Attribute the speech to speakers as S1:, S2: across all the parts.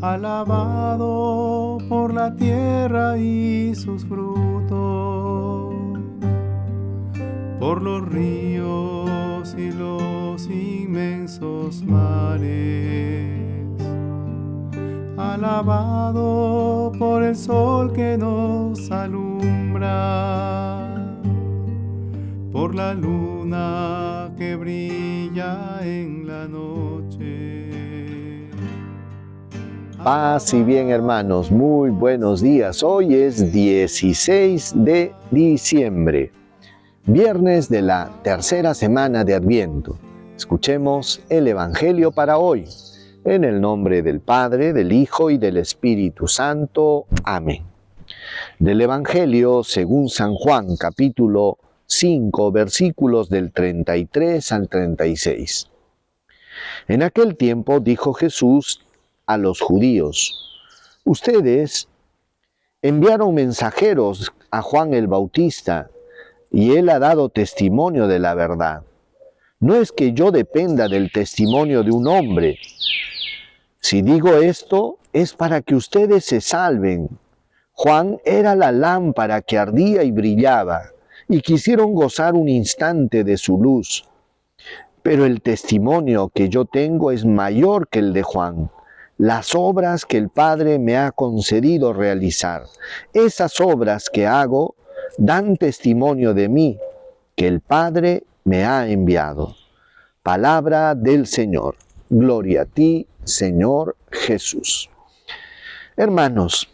S1: alabado por la tierra y sus frutos, por los ríos y los inmensos mares, alabado por el sol que nos alumbra, por la luna que brilla en la noche
S2: Paz y bien hermanos, muy buenos días. Hoy es 16 de diciembre, viernes de la tercera semana de Adviento. Escuchemos el Evangelio para hoy. En el nombre del Padre, del Hijo y del Espíritu Santo. Amén. Del Evangelio según San Juan capítulo 5 versículos del 33 al 36. En aquel tiempo dijo Jesús a los judíos, ustedes enviaron mensajeros a Juan el Bautista y él ha dado testimonio de la verdad. No es que yo dependa del testimonio de un hombre. Si digo esto es para que ustedes se salven. Juan era la lámpara que ardía y brillaba, y quisieron gozar un instante de su luz. Pero el testimonio que yo tengo es mayor que el de Juan las obras que el Padre me ha concedido realizar. Esas obras que hago dan testimonio de mí, que el Padre me ha enviado. Palabra del Señor. Gloria a ti, Señor Jesús. Hermanos,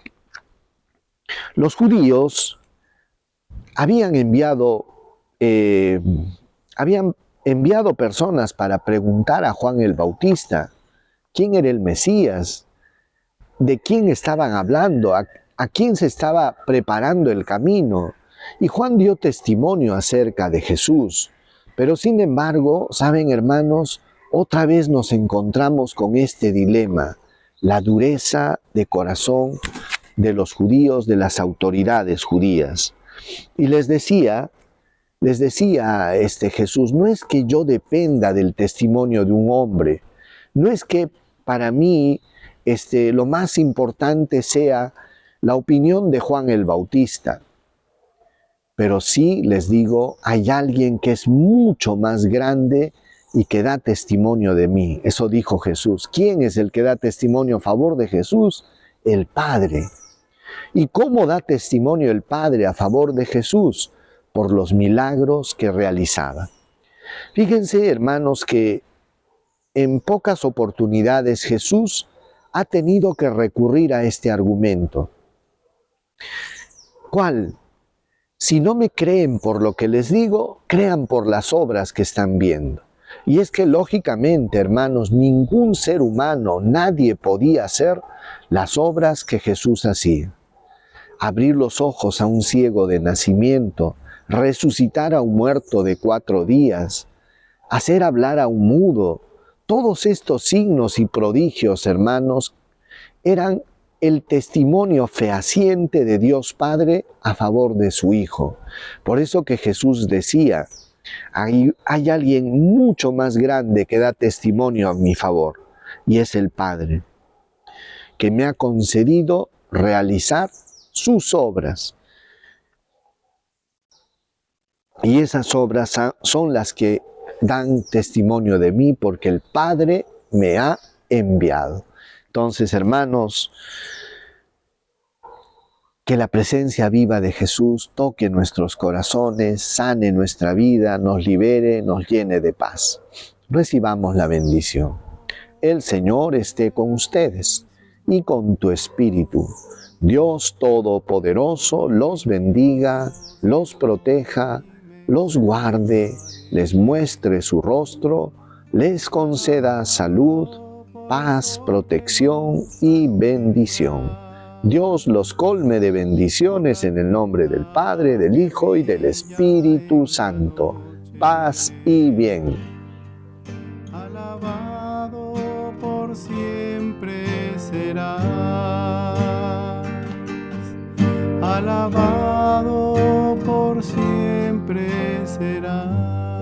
S2: los judíos habían enviado, eh, habían enviado personas para preguntar a Juan el Bautista quién era el Mesías, de quién estaban hablando, a, quién se estaba preparando el camino. Y Juan dio testimonio acerca de Jesús. Pero sin embargo, saben hermanos, otra vez nos encontramos con este dilema, la dureza de corazón de los judíos, de las autoridades judías. Y les decía, les decía este Jesús, no es que yo dependa del testimonio de un hombre, no es que para mí este, lo más importante sea la opinión de Juan el Bautista. Pero sí les digo, hay alguien que es mucho más grande y que da testimonio de mí. Eso dijo Jesús. ¿Quién es el que da testimonio a favor de Jesús? El Padre. ¿Y cómo da testimonio el Padre a favor de Jesús? Por los milagros que realizaba. Fíjense, hermanos, que en pocas oportunidades Jesús ha tenido que recurrir a este argumento. ¿Cuál? Si no me creen por lo que les digo, crean por las obras que están viendo. Y es que lógicamente, hermanos, ningún ser humano, nadie podía hacer las obras que Jesús hacía. Abrir los ojos a un ciego de nacimiento, resucitar a un muerto de cuatro días, hacer hablar a un mudo, todos estos signos y prodigios, hermanos, eran el testimonio fehaciente de Dios Padre a favor de su Hijo. Por eso que Jesús decía, hay, hay, alguien mucho más grande que da testimonio a mi favor, y es el Padre, que me ha concedido realizar sus obras. Y esas obras son las que dan testimonio de mí porque el Padre me ha enviado. Entonces, hermanos, que la presencia viva de Jesús toque nuestros corazones, sane nuestra vida, nos libere, nos llene de paz. Recibamos la bendición. El Señor esté con ustedes y con tu espíritu. Dios Todopoderoso los bendiga, los proteja, los guarde les muestre su rostro, les conceda salud, paz, protección y bendición. Dios los colme de bendiciones en el nombre del Padre, del Hijo y del Espíritu Santo. Paz y bien.
S1: Alabado por siempre será. Alabado por siempre será.